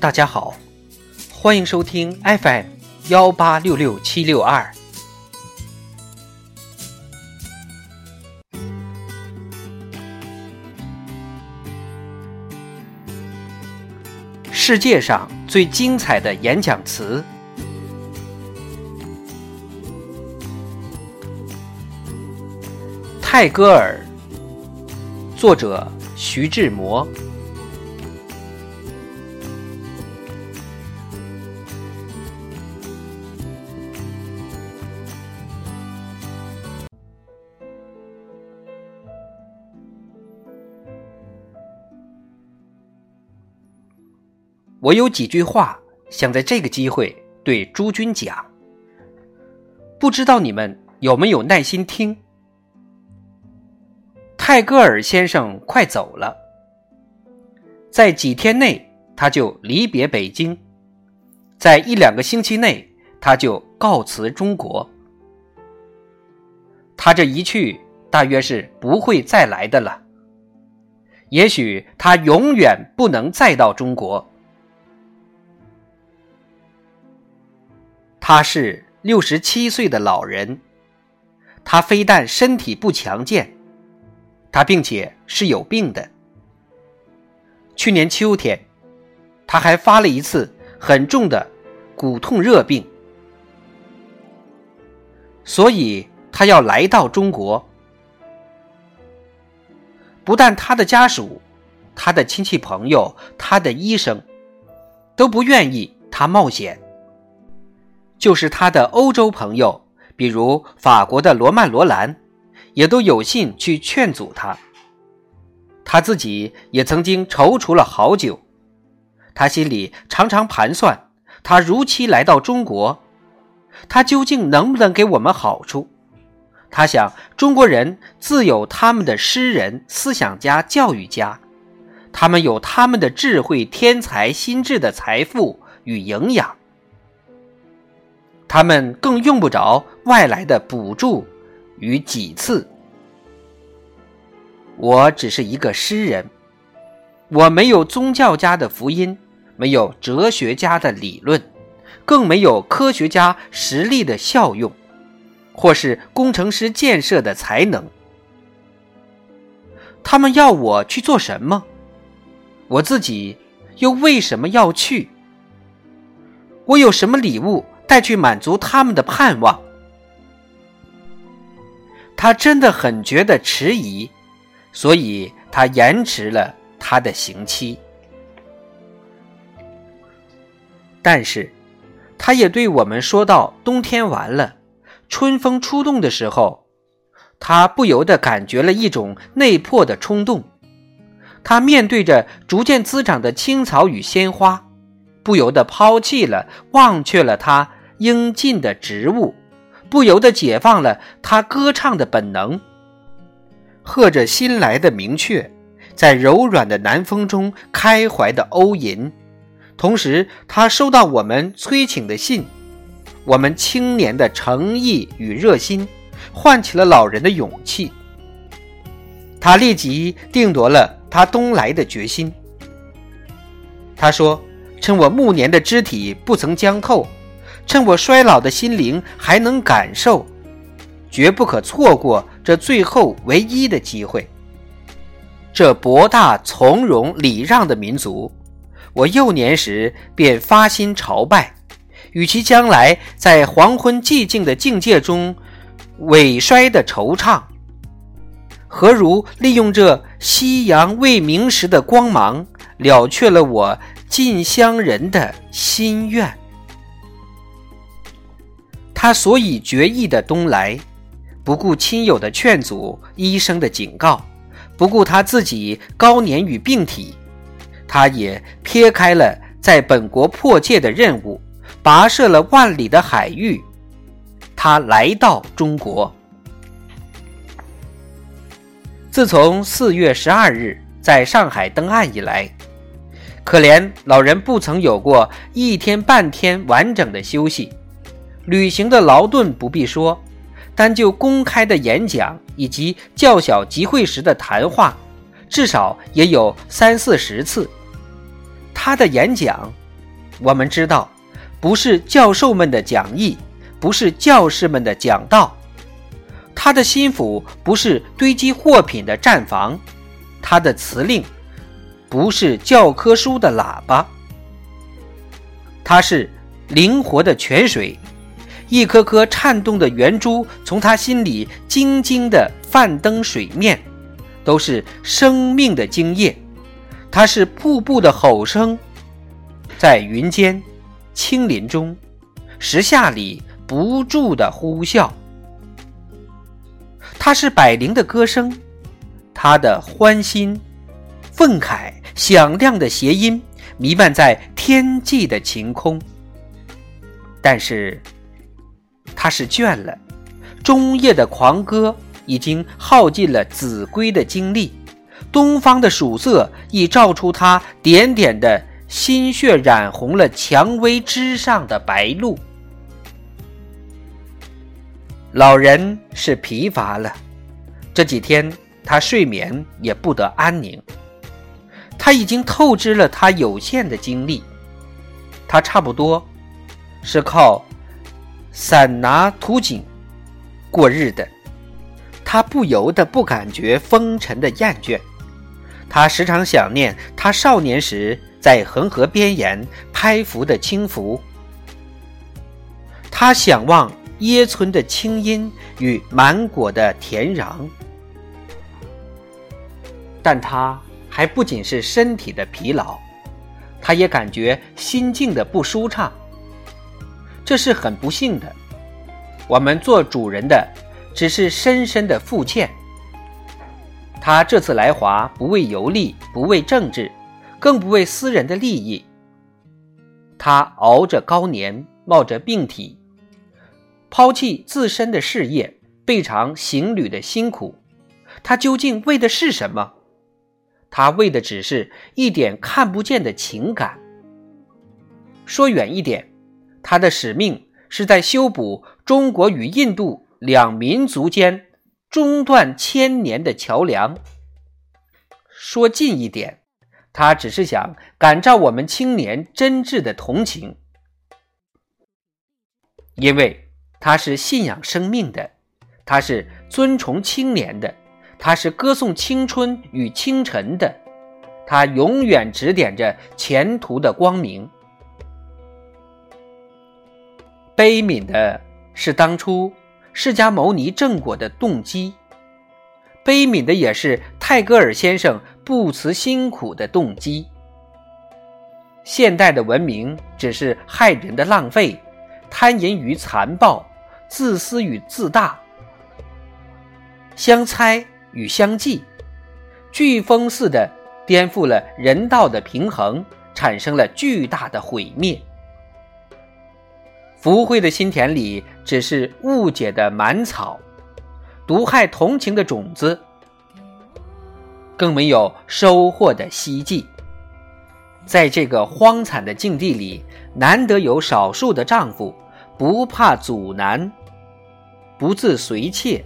大家好，欢迎收听 FM 幺八六六七六二。世界上最精彩的演讲词，泰戈尔，作者徐志摩。我有几句话想在这个机会对诸君讲，不知道你们有没有耐心听？泰戈尔先生快走了，在几天内他就离别北京，在一两个星期内他就告辞中国。他这一去，大约是不会再来的了。也许他永远不能再到中国。他是六十七岁的老人，他非但身体不强健，他并且是有病的。去年秋天，他还发了一次很重的骨痛热病，所以他要来到中国。不但他的家属、他的亲戚朋友、他的医生都不愿意他冒险。就是他的欧洲朋友，比如法国的罗曼·罗兰，也都有信去劝阻他。他自己也曾经踌躇了好久，他心里常常盘算：他如期来到中国，他究竟能不能给我们好处？他想，中国人自有他们的诗人、思想家、教育家，他们有他们的智慧、天才、心智的财富与营养。他们更用不着外来的补助与几次。我只是一个诗人，我没有宗教家的福音，没有哲学家的理论，更没有科学家实力的效用，或是工程师建设的才能。他们要我去做什么？我自己又为什么要去？我有什么礼物？带去满足他们的盼望，他真的很觉得迟疑，所以他延迟了他的刑期。但是，他也对我们说到：冬天完了，春风初动的时候，他不由得感觉了一种内破的冲动。他面对着逐渐滋长的青草与鲜花，不由得抛弃了、忘却了他。应尽的职务，不由得解放了他歌唱的本能。和着新来的明确，在柔软的南风中开怀的欧吟。同时，他收到我们催请的信，我们青年的诚意与热心，唤起了老人的勇气。他立即定夺了他东来的决心。他说：“趁我暮年的肢体不曾僵透。”趁我衰老的心灵还能感受，绝不可错过这最后唯一的机会。这博大从容礼让的民族，我幼年时便发心朝拜，与其将来在黄昏寂静的境界中萎衰的惆怅，何如利用这夕阳未明时的光芒，了却了我近乡人的心愿。他所以决意的东来，不顾亲友的劝阻、医生的警告，不顾他自己高年与病体，他也撇开了在本国迫切的任务，跋涉了万里的海域，他来到中国。自从四月十二日在上海登岸以来，可怜老人不曾有过一天半天完整的休息。旅行的劳顿不必说，单就公开的演讲以及较小集会时的谈话，至少也有三四十次。他的演讲，我们知道，不是教授们的讲义，不是教师们的讲道。他的心腹不是堆积货品的站房，他的辞令不是教科书的喇叭，他是灵活的泉水，一颗颗颤动的圆珠从他心里晶晶的泛登水面，都是生命的精液。它是瀑布的吼声，在云间、青林中、石下里不住的呼啸。它是百灵的歌声，它的欢欣、愤慨、响亮的谐音弥漫在天际的晴空。但是，他是倦了，中夜的狂歌已经耗尽了子规的精力，东方的曙色已照出他点点的心血，染红了蔷薇枝上的白露。老人是疲乏了，这几天他睡眠也不得安宁。他已经透支了他有限的精力，他差不多是靠散拿图景过日的。他不由得不感觉风尘的厌倦，他时常想念他少年时在恒河边沿拍浮的轻浮，他想望。椰村的清音与满果的甜瓤，但他还不仅是身体的疲劳，他也感觉心境的不舒畅。这是很不幸的。我们做主人的只是深深的负欠。他这次来华不为游历，不为政治，更不为私人的利益。他熬着高年，冒着病体。抛弃自身的事业，备尝行旅的辛苦，他究竟为的是什么？他为的只是一点看不见的情感。说远一点，他的使命是在修补中国与印度两民族间中断千年的桥梁。说近一点，他只是想感召我们青年真挚的同情，因为。他是信仰生命的，他是尊崇青年的，他是歌颂青春与清晨的，他永远指点着前途的光明。悲悯的是当初释迦牟尼正果的动机，悲悯的也是泰戈尔先生不辞辛苦的动机。现代的文明只是害人的浪费，贪淫与残暴。自私与自大，相猜与相继，飓风似的颠覆了人道的平衡，产生了巨大的毁灭。福慧的心田里只是误解的满草，毒害同情的种子，更没有收获的希冀。在这个荒惨的境地里，难得有少数的丈夫。不怕阻难，不自随妾，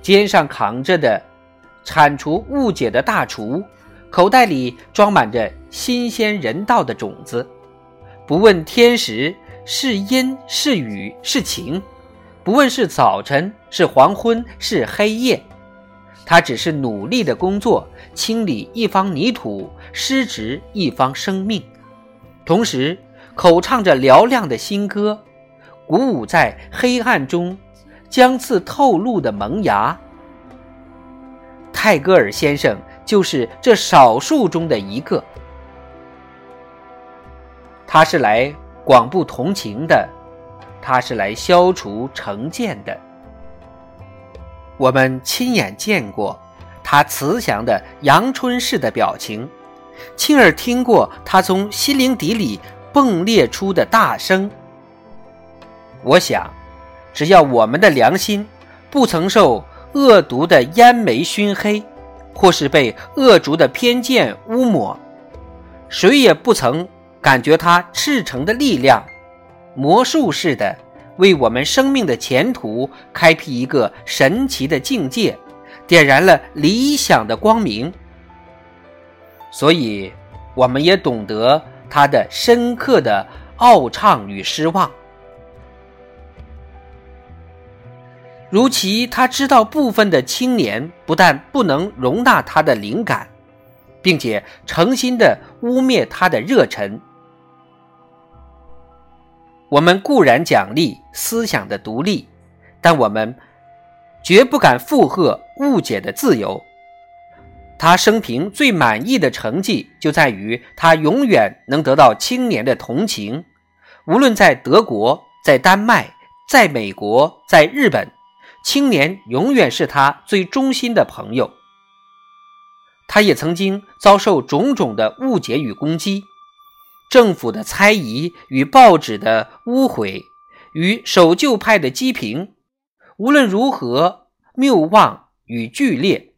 肩上扛着的铲除误解的大厨，口袋里装满着新鲜人道的种子，不问天时是阴是雨是晴，不问是早晨是黄昏是黑夜，他只是努力的工作，清理一方泥土，施植一方生命，同时口唱着嘹亮的新歌。鼓舞在黑暗中将刺透露的萌芽。泰戈尔先生就是这少数中的一个。他是来广布同情的，他是来消除成见的。我们亲眼见过他慈祥的阳春式的表情，亲耳听过他从心灵底里迸裂出的大声。我想，只要我们的良心不曾受恶毒的烟煤熏黑，或是被恶毒的偏见污抹，谁也不曾感觉它赤诚的力量，魔术似的为我们生命的前途开辟一个神奇的境界，点燃了理想的光明。所以，我们也懂得他的深刻的傲畅与失望。如其他知道部分的青年不但不能容纳他的灵感，并且诚心的污蔑他的热忱。我们固然奖励思想的独立，但我们绝不敢附和误解的自由。他生平最满意的成绩就在于他永远能得到青年的同情，无论在德国、在丹麦、在美国、在日本。青年永远是他最忠心的朋友。他也曾经遭受种种的误解与攻击，政府的猜疑与报纸的污毁，与守旧派的讥评，无论如何谬妄与剧烈，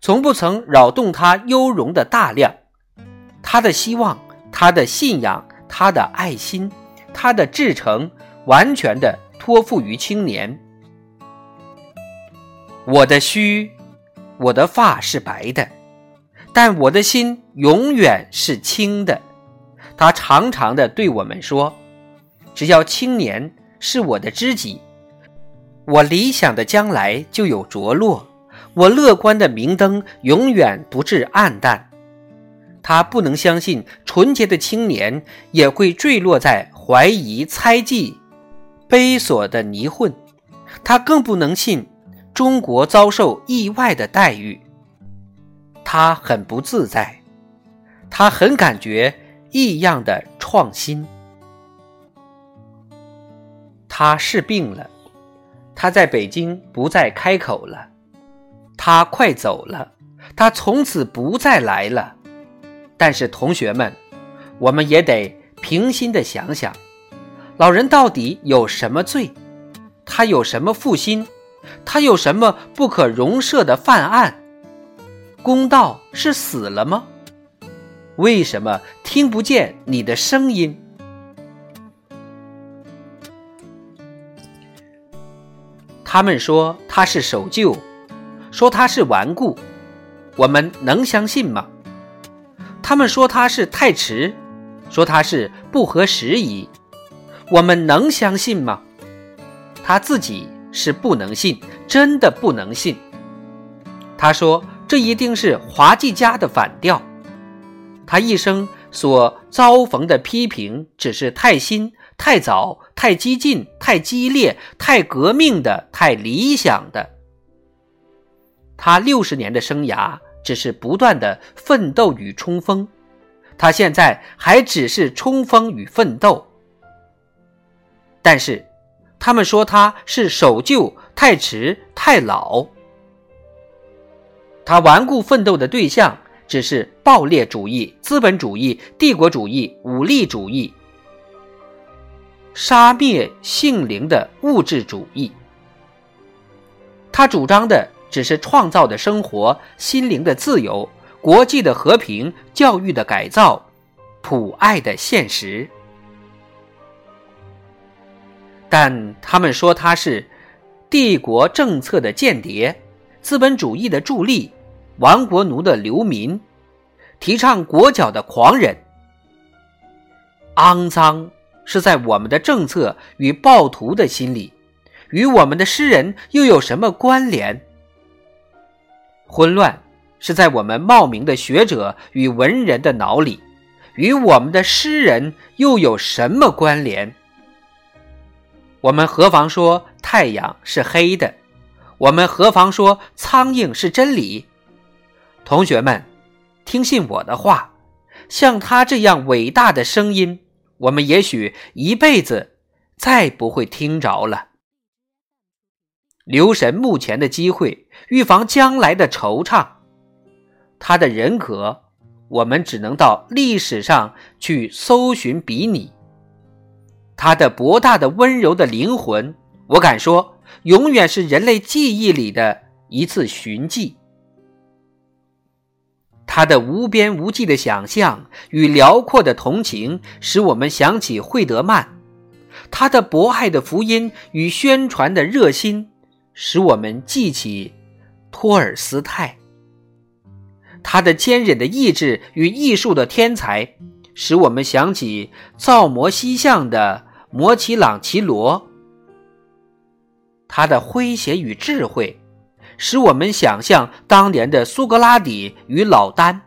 从不曾扰动他优容的大量。他的希望，他的信仰，他的爱心，他的至诚，完全的托付于青年。我的须，我的发是白的，但我的心永远是青的。他常常的对我们说：“只要青年是我的知己，我理想的将来就有着落，我乐观的明灯永远不至暗淡。”他不能相信纯洁的青年也会坠落在怀疑、猜忌、悲索的泥混，他更不能信。中国遭受意外的待遇，他很不自在，他很感觉异样的创新。他是病了，他在北京不再开口了，他快走了，他从此不再来了。但是同学们，我们也得平心的想想，老人到底有什么罪？他有什么负心？他有什么不可容赦的犯案？公道是死了吗？为什么听不见你的声音？他们说他是守旧，说他是顽固，我们能相信吗？他们说他是太迟，说他是不合时宜，我们能相信吗？他自己。是不能信，真的不能信。他说：“这一定是滑稽家的反调。”他一生所遭逢的批评，只是太新、太早、太激进、太激烈、太革命的、太理想的。他六十年的生涯，只是不断的奋斗与冲锋。他现在还只是冲锋与奋斗，但是。他们说他是守旧、太迟、太老。他顽固奋斗的对象只是暴烈主义、资本主义、帝国主义、武力主义、杀灭性灵的物质主义。他主张的只是创造的生活、心灵的自由、国际的和平、教育的改造、普爱的现实。但他们说他是帝国政策的间谍，资本主义的助力，亡国奴的流民，提倡国脚的狂人。肮脏是在我们的政策与暴徒的心里，与我们的诗人又有什么关联？混乱是在我们冒名的学者与文人的脑里，与我们的诗人又有什么关联？我们何妨说太阳是黑的？我们何妨说苍蝇是真理？同学们，听信我的话，像他这样伟大的声音，我们也许一辈子再不会听着了。留神目前的机会，预防将来的惆怅。他的人格，我们只能到历史上去搜寻比拟。他的博大的温柔的灵魂，我敢说，永远是人类记忆里的一次寻迹。他的无边无际的想象与辽阔的同情，使我们想起惠德曼；他的博爱的福音与宣传的热心，使我们记起托尔斯泰。他的坚韧的意志与艺术的天才，使我们想起造模西像的摩奇朗奇罗。他的诙谐与智慧，使我们想象当年的苏格拉底与老丹；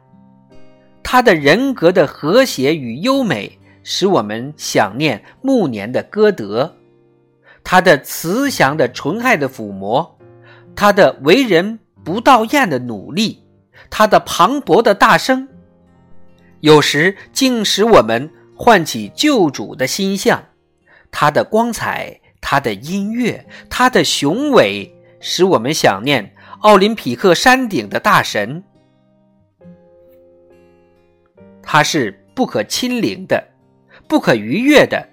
他的人格的和谐与优美，使我们想念暮年的歌德；他的慈祥的纯爱的抚摸，他的为人不到厌的努力，他的磅礴的大声，有时竟使我们唤起救主的心象；他的光彩。他的音乐，他的雄伟，使我们想念奥林匹克山顶的大神。他是不可亲临的，不可逾越的，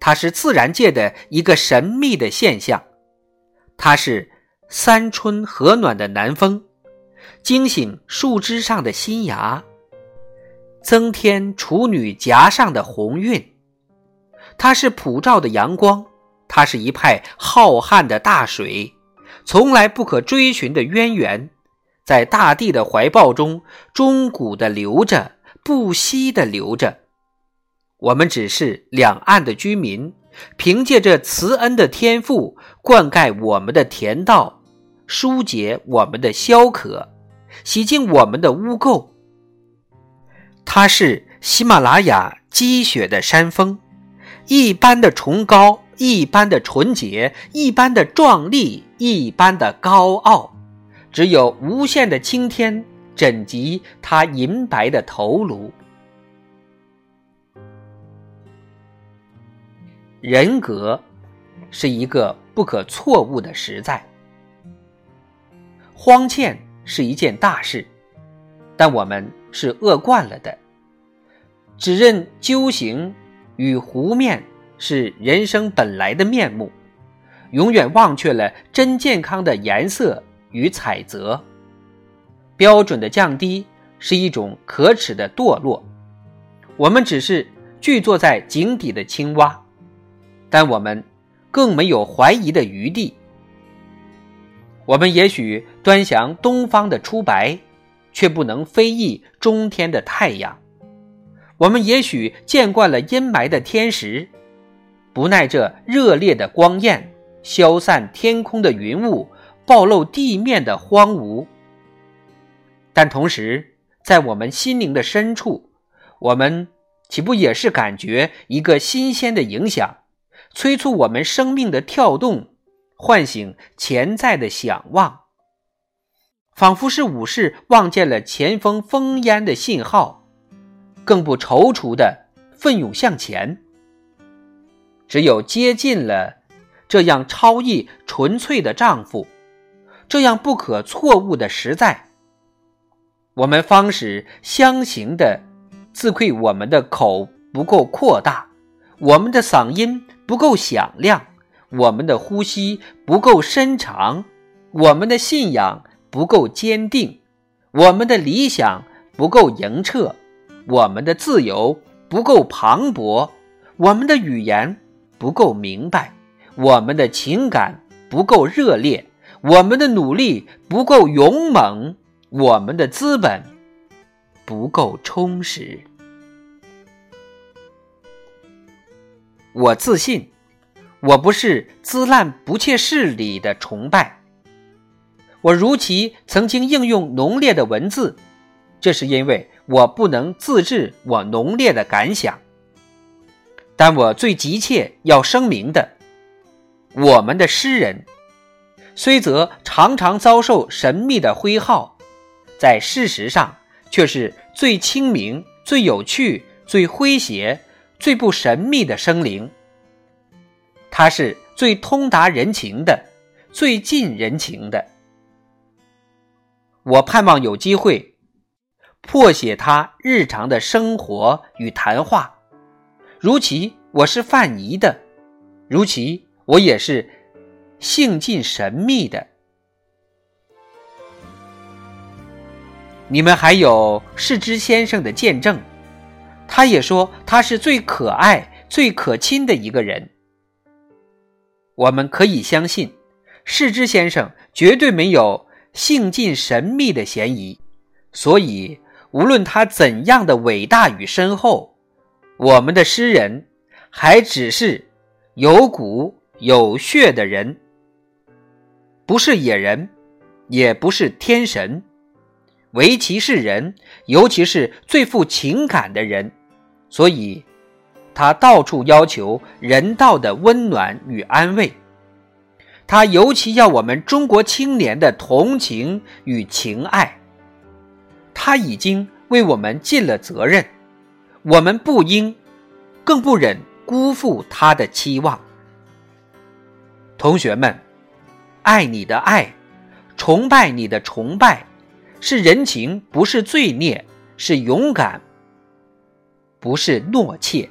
他是自然界的一个神秘的现象。他是三春和暖的南风，惊醒树枝上的新芽，增添处女颊上的红晕。他是普照的阳光。它是一派浩瀚的大水，从来不可追寻的渊源，在大地的怀抱中终古的流着，不息的流着。我们只是两岸的居民，凭借着慈恩的天赋，灌溉我们的田道，疏解我们的消渴，洗净我们的污垢。它是喜马拉雅积雪的山峰，一般的崇高。一般的纯洁，一般的壮丽，一般的高傲，只有无限的青天枕及他银白的头颅。人格是一个不可错误的实在。荒歉是一件大事，但我们是饿惯了的，只认鸠形与湖面。是人生本来的面目，永远忘却了真健康的颜色与彩泽。标准的降低是一种可耻的堕落。我们只是聚坐在井底的青蛙，但我们更没有怀疑的余地。我们也许端详东方的初白，却不能非议中天的太阳。我们也许见惯了阴霾的天时。不耐这热烈的光焰，消散天空的云雾，暴露地面的荒芜。但同时，在我们心灵的深处，我们岂不也是感觉一个新鲜的影响，催促我们生命的跳动，唤醒潜在的想望？仿佛是武士望见了前锋烽烟的信号，更不踌躇的奋勇向前。只有接近了这样超逸纯粹的丈夫，这样不可错误的实在，我们方使相形的自愧我们的口不够扩大，我们的嗓音不够响亮，我们的呼吸不够深长，我们的信仰不够坚定，我们的理想不够莹澈，我们的自由不够磅礴，我们的语言。不够明白，我们的情感不够热烈，我们的努力不够勇猛，我们的资本不够充实。我自信，我不是滋烂不切实理的崇拜。我如其曾经应用浓烈的文字，这是因为我不能自制我浓烈的感想。但我最急切要声明的，我们的诗人，虽则常常遭受神秘的徽号，在事实上却是最清明、最有趣、最诙谐、最不神秘的生灵。他是最通达人情的，最近人情的。我盼望有机会破写他日常的生活与谈话。如其我是范蠡的，如其我也是性尽神秘的。你们还有世之先生的见证，他也说他是最可爱、最可亲的一个人。我们可以相信，世之先生绝对没有性尽神秘的嫌疑。所以，无论他怎样的伟大与深厚，我们的诗人还只是有骨有血的人，不是野人，也不是天神，唯其是人，尤其是最富情感的人。所以，他到处要求人道的温暖与安慰。他尤其要我们中国青年的同情与情爱。他已经为我们尽了责任，我们不应，更不忍辜负他的期望。同学们，爱你的爱，崇拜你的崇拜，是人情，不是罪孽，是勇敢，不是懦怯。